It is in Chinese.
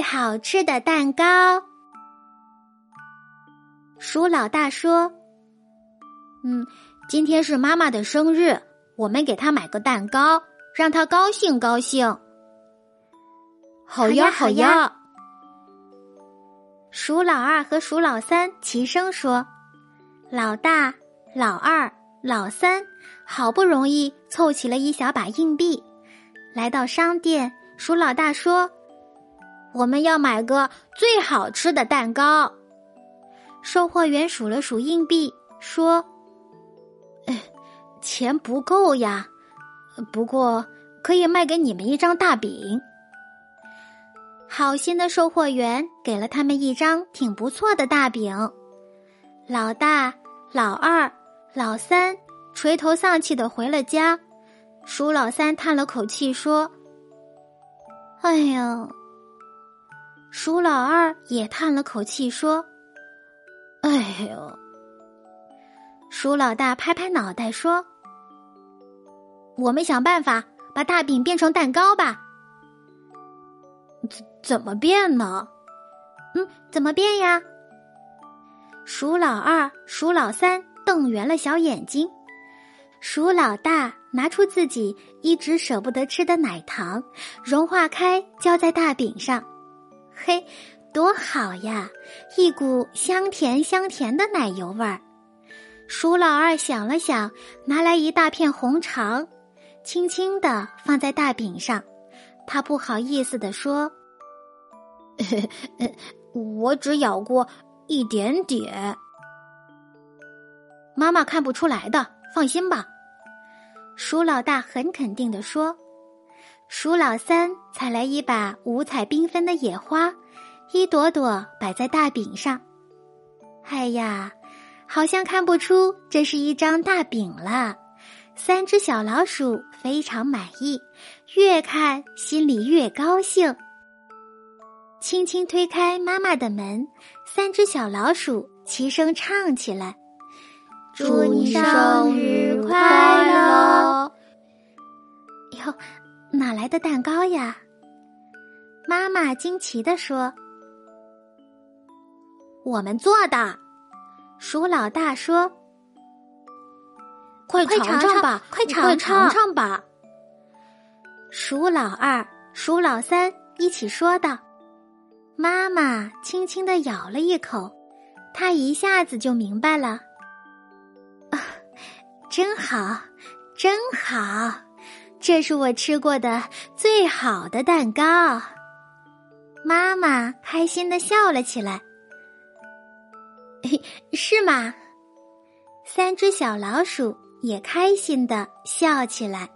好吃的蛋糕。鼠老大说：“嗯，今天是妈妈的生日，我们给她买个蛋糕，让她高兴高兴。”好呀，好呀。鼠老二和鼠老三齐声说：“老大、老二、老三，好不容易凑齐了一小把硬币，来到商店。鼠老大说：‘我们要买个最好吃的蛋糕。’售货员数了数硬币，说：‘钱不够呀，不过可以卖给你们一张大饼。’”好心的售货员给了他们一张挺不错的大饼，老大、老二、老三垂头丧气的回了家。鼠老三叹了口气说：“哎呀。”鼠老二也叹了口气说：“哎呦。”鼠老大拍拍脑袋说：“我们想办法把大饼变成蛋糕吧。”怎怎么变呢？嗯，怎么变呀？鼠老二、鼠老三瞪圆了小眼睛。鼠老大拿出自己一直舍不得吃的奶糖，融化开浇在大饼上。嘿，多好呀！一股香甜香甜的奶油味儿。鼠老二想了想，拿来一大片红肠，轻轻的放在大饼上。他不好意思的说：“我只咬过一点点，妈妈看不出来的，放心吧。”鼠老大很肯定的说。鼠老三采来一把五彩缤纷的野花，一朵朵摆在大饼上。哎呀，好像看不出这是一张大饼了。三只小老鼠非常满意，越看心里越高兴。轻轻推开妈妈的门，三只小老鼠齐声唱起来：“祝你生日快乐！”哟，哪来的蛋糕呀？妈妈惊奇地说：“我们做的。”鼠老大说。快尝尝吧！快尝尝尝吧！鼠老二、鼠老三一起说道。妈妈轻轻的咬了一口，她一下子就明白了。啊，真好，真好，这是我吃过的最好的蛋糕。妈妈开心的笑了起来。是吗？三只小老鼠。也开心的笑起来。